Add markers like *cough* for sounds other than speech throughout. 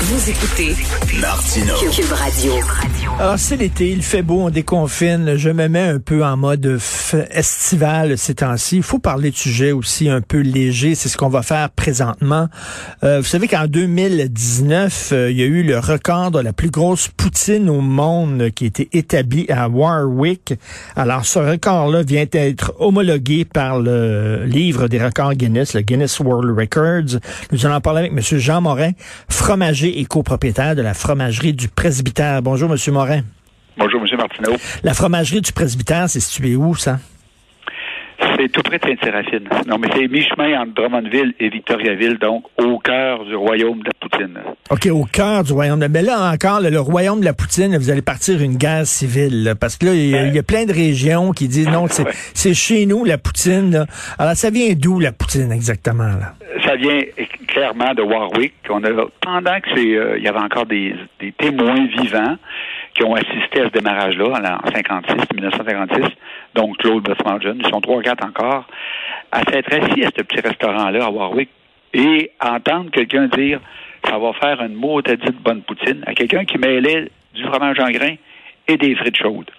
Vous écoutez Martineau. Cube Radio. Alors, c'est l'été, il fait beau, on déconfine. Je me mets un peu en mode estival ces temps-ci. Il faut parler de sujets aussi un peu légers. C'est ce qu'on va faire présentement. Euh, vous savez qu'en 2019, euh, il y a eu le record de la plus grosse poutine au monde qui a été établi à Warwick. Alors, ce record-là vient d'être homologué par le livre des records Guinness, le Guinness World Records. Nous allons en parler avec M. Jean Morin, fromager et copropriétaire de la fromagerie du Presbytère. Bonjour, M. Morin. Bonjour, M. Martineau. La fromagerie du Presbytère, c'est situé où, ça? C'est tout près de Sainte-Séraphine. Non, mais c'est mi-chemin entre Drummondville et Victoriaville, donc au cœur du royaume de la Poutine. OK, au cœur du royaume de... Mais là, encore, le royaume de la Poutine, vous allez partir une guerre civile. là, parce que là, il y, a- il y a plein de régions qui disent non, c'est Ouais. chez nous, la Poutine. là. Alors, ça vient d'où, la Poutine, exactement? Là? Ça vient de Warwick. On a, pendant que c'est, euh, il y avait encore des, des témoins vivants qui ont assisté à ce démarrage-là en, en 56, 1956, donc Claude Bosmargen, ils sont trois, quatre encore, à s'être assis à ce petit restaurant-là à Warwick et entendre quelqu'un dire ça va faire une motadite bonne poutine à quelqu'un qui mêlait du fromage en grains et des frites chaudes.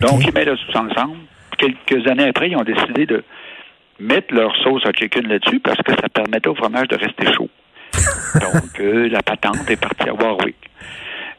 Donc, ils mêlent tout ensemble. Quelques années après, ils ont décidé de mettre leur sauce à chicken là-dessus parce que ça permettait au fromage de rester chaud. *laughs* Donc, euh, la patente est partie à Warwick.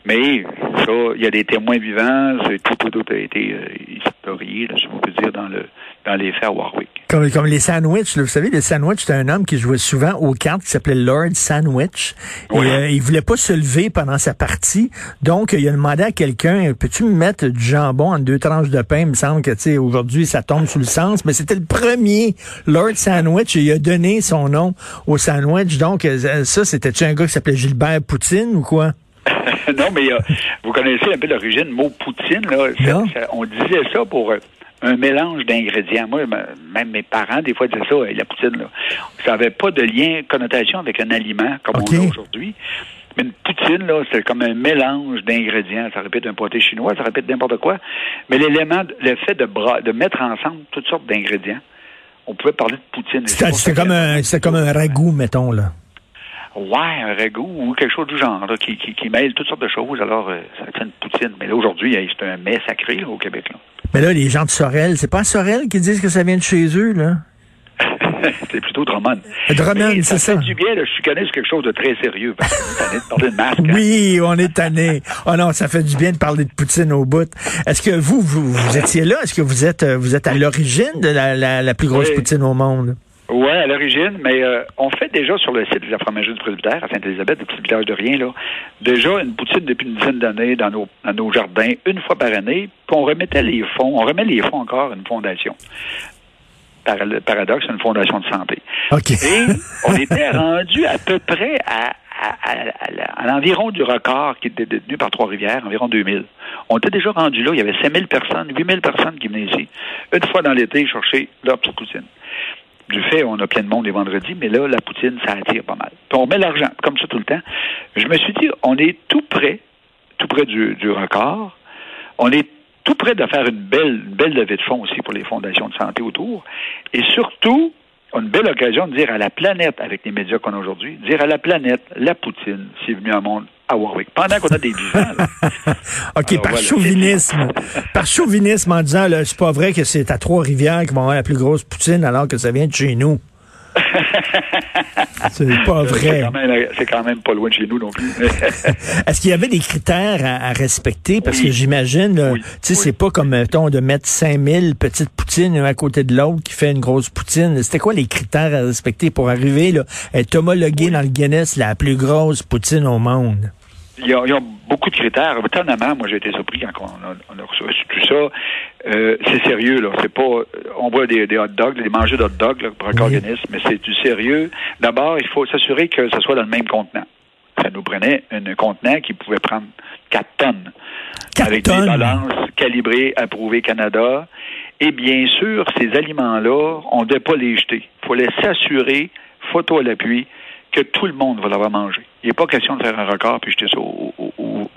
Mais ça, il y a des témoins vivants, tout, tout, tout a été euh, historié, là, si on peut dire, dans le dans les faits à Warwick. Comme, comme les sandwichs, là. vous savez, les sandwichs, c'était un homme qui jouait souvent aux cartes, qui s'appelait Lord Sandwich. Oui. Et euh, il voulait pas se lever pendant sa partie. Donc, il a demandé à quelqu'un, peux-tu me mettre du jambon en deux tranches de pain? Il me semble que, tu sais, aujourd'hui, ça tombe sous le sens. Mais c'était le premier Lord Sandwich. Et il a donné son nom au sandwich. Donc, euh, ça, c'était-tu un gars qui s'appelait Gilbert Poutine ou quoi? *laughs* non, mais euh, vous connaissez un peu l'origine, le mot poutine, là. ça- Non. ça- on disait ça pour euh, un mélange d'ingrédients. Moi, même mes parents, des fois, disaient ça, la poutine, là. Ça n'avait pas de lien, connotation avec un aliment comme on l'a aujourd'hui. Mais une poutine, là, c'est comme un mélange d'ingrédients. Ça répète un pâté chinois, ça répète n'importe quoi. Mais l'élément, le fait de, bras, de mettre ensemble toutes sortes d'ingrédients, on pouvait parler de poutine. C'est comme un, c'était comme un ragoût, mettons, là. Ouais, un ragoût ou quelque chose du genre, là, qui, qui, qui mêle toutes sortes de choses. Alors, euh, ça fait une poutine. Mais là, aujourd'hui, c'est un mets sacré là, au Québec. Là. Mais là, les gens de Sorel, c'est pas Sorel qui disent que ça vient de chez eux, là? *laughs* c'est plutôt Drummond. Drummond, c'est ça. fait du bien, là, je connais sur quelque chose de très sérieux. Parce qu'on est tanné de parler de masque. hein? Oui, on est tanné. Oh non, ça fait du bien de parler de Poutine au bout. Est-ce que vous, vous, vous étiez là? Est-ce que vous êtes, euh, vous êtes à l'origine de la, la, la plus grosse Oui. Poutine au monde? Ouais, à l'origine, mais euh, on fait déjà sur le site de la fromagerie du presbytère à Sainte-Élisabeth, le petit village de rien, là, déjà une poutine depuis une dizaine d'années dans nos, dans nos jardins, une fois par année, puis on remettait les fonds, on remet les fonds encore à une fondation. Par, le paradoxe, une fondation de santé. OK. Et on était rendu à peu près à, à, à- l'environ du record qui était détenu par Trois-Rivières, environ 2000. On était déjà rendu là, il y avait 5000 personnes, 8000 personnes qui venaient ici, une fois dans l'été, chercher leur petite poutine. Du fait, on a plein de monde les vendredis, mais là, la poutine, ça attire pas mal. On met l'argent, comme ça tout le temps. Je me suis dit, on est tout près, tout près du, record. On est tout près de faire une belle, une belle levée de fonds aussi pour les fondations de santé autour. Et surtout, une belle occasion de dire à la planète, avec les médias qu'on a aujourd'hui, dire à la planète, la poutine, c'est venu un monde à Warwick. Pendant qu'on a des vivants. *laughs* OK, Alors, par voilà. chauvinisme. par chauvinisme en disant, là, c'est pas vrai que c'est à Trois-Rivières qui vont avoir la plus grosse Poutine alors que ça vient de chez nous. *laughs* c'est pas vrai. c'est quand même pas loin de chez nous non plus. *laughs* Est-ce qu'il y avait des critères à, à respecter? Parce Oui. que j'imagine, Oui. tu sais, Oui. c'est pas comme, mettons, de mettre 5000 petites poutines un à côté de l'autre qui fait une grosse poutine. C'était quoi les critères à respecter pour arriver, là, à être homologué dans le Guinness la plus grosse poutine au monde? Il y, a, il y a beaucoup de critères. Étonnamment, moi, j'ai été surpris quand on a, on a reçu tout ça. Euh, c'est sérieux, là. C'est pas. On voit des, des hot dogs, des mangers d'hot dogs là, pour un Oui. organisme, mais c'est du sérieux. D'abord, il faut s'assurer que ça soit dans le même contenant. Ça nous prenait un contenant qui pouvait prendre 4 tonnes. Quatre avec tonnes? des balances calibrées, approuvées Canada. Et bien sûr, ces aliments-là, on ne devait pas les jeter. Il fallait s'assurer, photo à l'appui, que tout le monde va l'avoir mangé. Il n'est pas question de faire un record puis jeter ça au, au, au,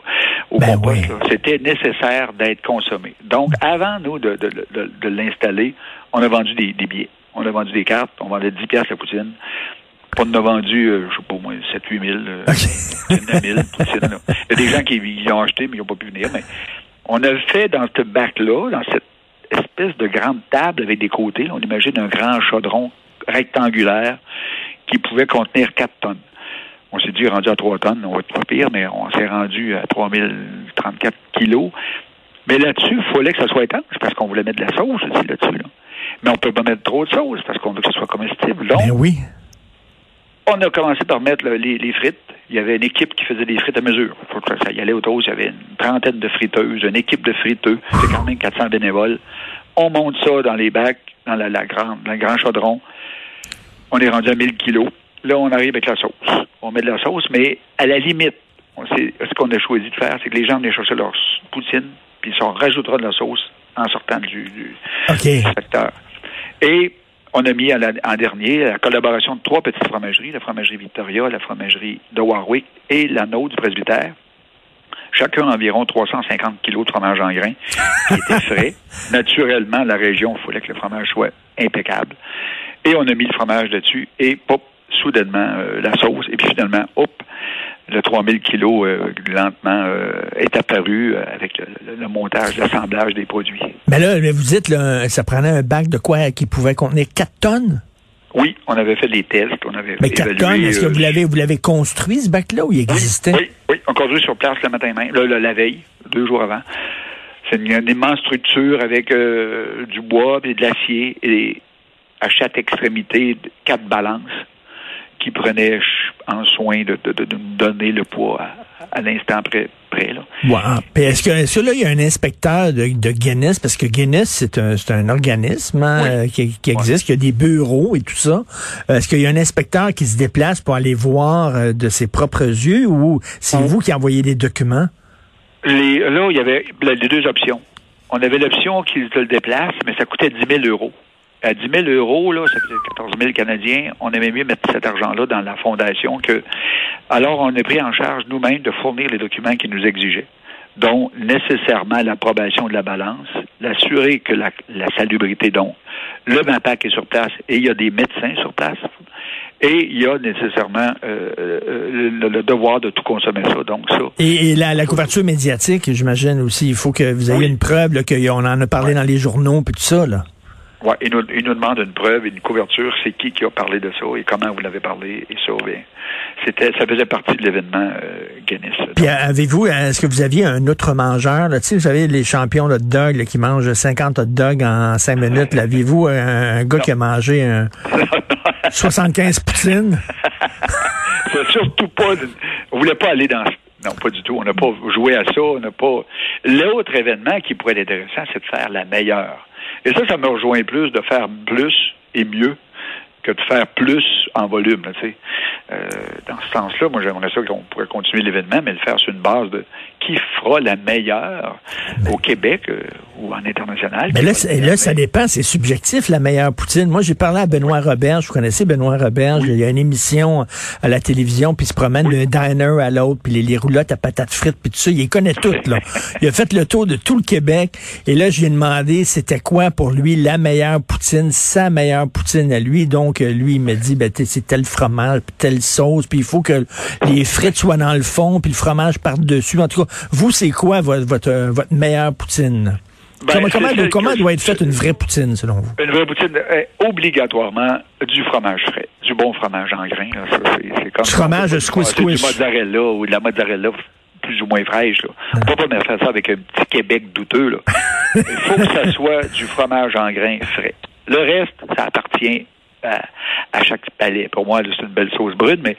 au Ben compost, oui. C'était nécessaire d'être consommé. Donc, avant, nous, de, de, de, de l'installer, on a vendu des, des billets. On a vendu des cartes. On vendait 10 piastres la poutine. On en a vendu, euh, je sais pas, au moins 7-8 000. euh, OK. 9 000 poutines, là. Il y a des gens qui y ont acheté, mais ils n'ont pas pu venir. Mais on a fait dans ce bac-là, dans cette espèce de grande table avec des côtés, là, on imagine un grand chaudron rectangulaire qui pouvait contenir 4 tonnes. On s'est dit, rendu à 3 tonnes, on va être pas pire, mais on s'est rendu à 3034 kilos. Mais là-dessus, il fallait que ça soit étanche parce qu'on voulait mettre de la sauce aussi là-dessus. Là. Mais on peut pas mettre trop de sauce parce qu'on veut que ce soit comestible. Donc, Ben oui. on a commencé par mettre là, les, les frites. Il y avait une équipe qui faisait des frites à mesure. Faut que ça y allait autour. Il y avait une trentaine de friteuses, une équipe de friteux. C'est quand même 400 bénévoles. On monte ça dans les bacs, dans la, la grande, dans le grand chaudron. On est rendu à 1000 kilos. Là, on arrive avec la sauce. On met de la sauce, mais à la limite, on sait, ce qu'on a choisi de faire, c'est que les gens venaient chercher leur poutine, puis on rajoutera de la sauce en sortant du, du, OK. du secteur. Et on a mis à la- en dernier la collaboration de trois petites fromageries, la fromagerie Victoria, la fromagerie de Warwick et la nôtre du presbytère. Chacun environ 350 kilos de fromage en grains qui était frais. *laughs* Naturellement, la région, il fallait que le fromage soit impeccable. Et on a mis le fromage dessus et pop, soudainement euh, la sauce. Et puis finalement, hop, le 3000 kilos euh, lentement euh, est apparu avec le, montage, l'assemblage des produits. Mais là, vous dites, là, ça prenait un bac de quoi qui pouvait contenir 4 tonnes? Oui, on avait fait des tests, on avait Mais 4 évalué, tonnes, est-ce que vous l'avez, vous l'avez construit, ce bac-là, ou il existait? Oui, oui, on conduit sur place le matin même, la veille, deux jours avant. C'est une, une immense structure avec du bois et de l'acier et à chaque extrémité quatre balances qui prenaient en soin de, de, de- de nous donner le poids à, à l'instant près. Puis est-ce que, que là, il y a un inspecteur de, de Guinness, parce que Guinness, c'est un, organisme hein, Oui. euh, qui, qui existe, qui a des bureaux et tout ça. Euh, Est-ce qu'il y a un inspecteur qui se déplace pour aller voir euh, de ses propres yeux ou c'est Oui. vous qui envoyez des documents? Les, là, il y avait les deux options. On avait l'option qu'ils te le déplacent, mais ça coûtait 10 000 euros. À 10 000 euros, là, ça faisait 14 000 Canadiens. On aimait mieux mettre cet argent-là dans la fondation que. Alors, on a pris en charge nous-mêmes de fournir les documents qu'ils nous exigeaient, dont nécessairement l'approbation de la balance, l'assurer que la, la salubrité, donc, le MAPAC est sur place et il y a des médecins sur place. Et il y a nécessairement euh, euh, le, le devoir de tout consommer ça. Donc, ça, Et, et la, la couverture médiatique, j'imagine aussi, il faut que vous ayez Oui. une preuve qu'on en a parlé Ouais. dans les journaux puis tout ça. Là. Ouais, il nous, il nous demande une preuve, une couverture, c'est qui qui a parlé de ça et comment vous l'avez parlé et ça, bien, c'était, ça faisait partie de l'événement euh, Guinness. Puis avez-vous, est-ce que vous aviez un autre mangeur? Là? Tu sais, vous savez, les champions de hot dog là, qui mangent 50 hot dogs en 5 minutes. L'aviez-vous un, un gars qui a mangé un *laughs* 75 poutines? *laughs* c'est surtout pas, on voulait pas aller dans, non, pas du tout. On n'a pas joué à ça. On n'a pas. L'autre événement qui pourrait être intéressant, c'est de faire la meilleure. Et ça, ça me rejoint plus de faire plus et mieux que de faire plus en volume. là, tu sais. Euh, dans ce sens-là, moi, j'aimerais ça qu'on pourrait continuer l'événement, mais le faire sur une base de qui fera la meilleure au Québec euh, ou en international. Mais là, ça dépend, c'est subjectif, la meilleure poutine. Moi, j'ai parlé à Benoît Roberge, vous connaissez Benoît Roberge, il y a une émission à la télévision, puis il se promène d'un diner à l'autre, puis les, les roulottes à patates frites, puis tout ça, il les connaît toutes, là. *laughs* Il a fait le tour de tout le Québec, et là, je lui ai demandé c'était quoi pour lui la meilleure poutine, sa meilleure poutine à lui. Donc, euh, lui, il me dit, ben, c'est tel fromage, puis telle sauce, puis il faut que les frites soient dans le fond, puis le fromage parte dessus. En tout cas, vous, c'est quoi votre, votre, euh, votre meilleure poutine? Ben, comment doit être faite une vraie poutine, selon vous? Une vraie poutine, euh, obligatoirement du fromage frais, du bon fromage en grains. C'est, comme Du fromage de squish c'est du mozzarella ou de la mozzarella plus ou moins fraîche. Là. On peut pas faire ça avec un petit Québec douteux. Là. *laughs* Il faut que ça soit du fromage en grains frais. Le reste, ça appartient à, chaque palais. Pour moi, c'est une belle sauce brune, mais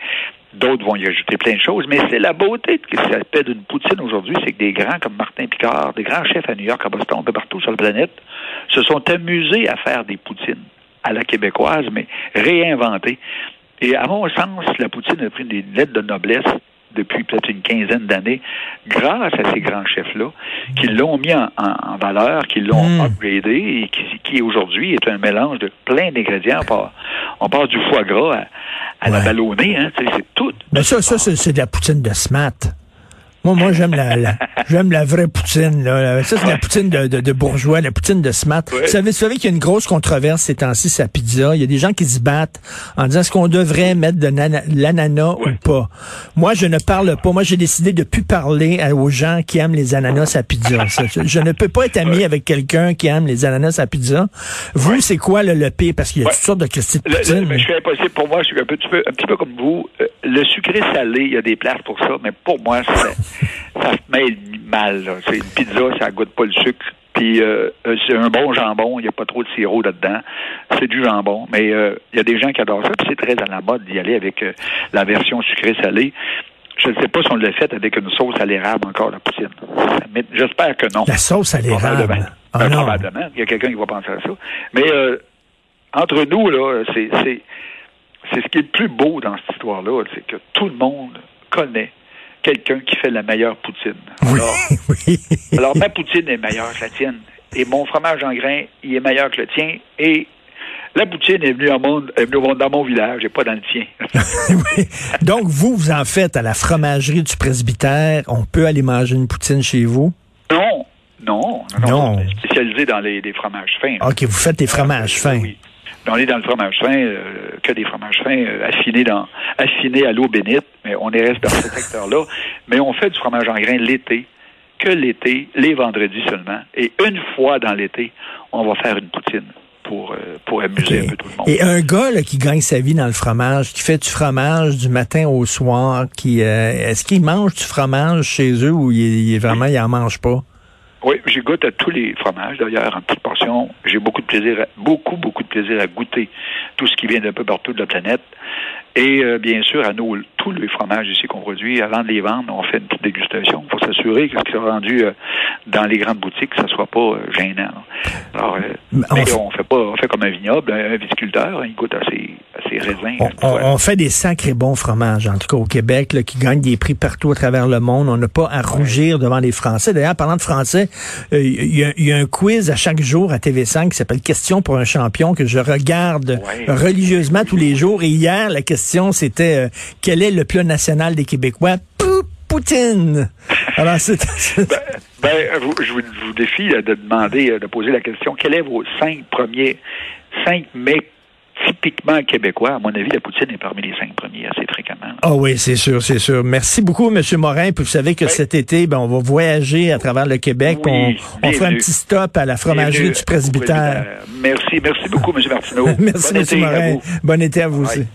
D'autres vont y ajouter plein de choses, mais c'est la beauté de ce qui s'appelle d'une poutine aujourd'hui, c'est que des grands comme Martin Picard, des grands chefs à New York, à Boston, un peu partout sur la planète, se sont amusés à faire des poutines à la québécoise, mais réinventées. Et à mon sens, la poutine a pris des lettres de noblesse depuis peut-être une quinzaine d'années, grâce à ces grands chefs-là, qui l'ont mis en, valeur, qui l'ont mm. upgradé et qui, qui aujourd'hui est un mélange de plein d'ingrédients. On part, du foie gras à, la ballonnée, hein, c'est tout. Mais ça, ça c'est de la poutine de smat. Moi, moi j'aime la, *laughs* j'aime la vraie poutine. Là. Ça, c'est la poutine de, de, bourgeois, la poutine de smart. Vous savez, vous savez qu'il y a une grosse controverse ces temps-ci, sa pizza. Il y a des gens qui se battent en disant est-ce qu'on devrait mettre de l'ananas ou pas? Moi, je ne parle pas. Moi, j'ai décidé de plus parler aux gens qui aiment les ananas à pizza. je ne peux pas être ami avec quelqu'un qui aime les ananas à pizza. Vous, c'est quoi le, le pire? Parce qu'il y a toutes sortes de questions de poutine. je suis impossible. Pour moi, je suis un petit peu, un petit peu comme vous. Euh, le sucré salé, il y a des places pour ça, mais pour moi, c'est ça se mêle mal. C'est une pizza, ça goûte pas le sucre. Puis euh, euh, c'est un bon jambon, il n'y a pas trop de sirop là-dedans. C'est du jambon. Mais euh, il y a des gens qui adorent ça, puis c'est très à la mode d'y aller avec la version sucrée-salée. Je ne sais pas si on l'a fait avec une sauce à l'érable encore, la poutine. Mais j'espère que non. La sauce à l'érable? Oh, probablement. Il y a quelqu'un qui va penser à ça. Mais entre nous, là, c'est, c'est, c'est ce qui est le plus beau dans cette histoire-là, c'est que tout le monde connaît quelqu'un qui fait la meilleure poutine. Alors, *laughs* alors, ma poutine est meilleure que la tienne. Et mon fromage en grain, il est meilleur que le tien. Et la poutine est venue, monde, est venue dans mon village et pas dans le tien. *laughs* Donc, vous, vous en faites à la fromagerie du presbytère. On peut aller manger une poutine chez vous? Non. Non, non, non. spécialisé dans les, fromages fins. OK, vous faites des fromages fins. Oui on est dans le fromage fin, euh, que des fromages fins euh, affinés dans affinés à l'eau bénite, mais on est reste dans ce secteur-là. Mais on fait du fromage en grains l'été, que l'été, les vendredis seulement. Et une fois dans l'été, on va faire une poutine pour, euh, pour amuser un peu tout le monde. Et un gars qui gagne sa vie dans le fromage, qui fait du fromage du matin au soir, qui est-ce qu'il mange du fromage chez eux ou il, il vraiment il en mange pas? Oui, j'ai goûte à tous les fromages, d'ailleurs, en petite portion. J'ai beaucoup de plaisir, beaucoup, beaucoup de plaisir à goûter tout ce qui vient d'un peu partout de la planète. Et euh, bien sûr, à nous, tous les fromages ici qu'on produit, avant de les vendre, on fait une petite dégustation pour s'assurer que ce qui est rendu euh, dans les grandes boutiques, ça soit pas euh, gênant. Alors, mais on fait pas, on fait comme un vignoble, un viticulteur, hein, il goûte à ses, raisins. On, fait des sacrés bons fromages, en tout cas au Québec, là, qui gagnent des prix partout à travers le monde. On n'a pas à rougir devant les Français. D'ailleurs, parlant de français, il y, a un quiz à chaque jour à TV5 qui s'appelle Question pour un champion que je regarde religieusement tous les jours. Et hier, la question c'était euh, quel est le plat national des Québécois? Poutine. *laughs* Alors, c'est, ben, ben je, vous, défie de demander, euh, de poser la question, quels sont vos cinq premiers, cinq mets typiquement québécois. À mon avis, la poutine est parmi les cinq premiers assez fréquemment. Ah oh oui, c'est sûr, c'est sûr. Merci beaucoup, M. Morin. Puis vous savez que cet été, ben, on va voyager à travers le Québec. on, on fait un petit stop à la fromagerie du presbytère. Merci, merci beaucoup, M. Martineau. *laughs* merci, M. Morin. Bon été à vous aussi.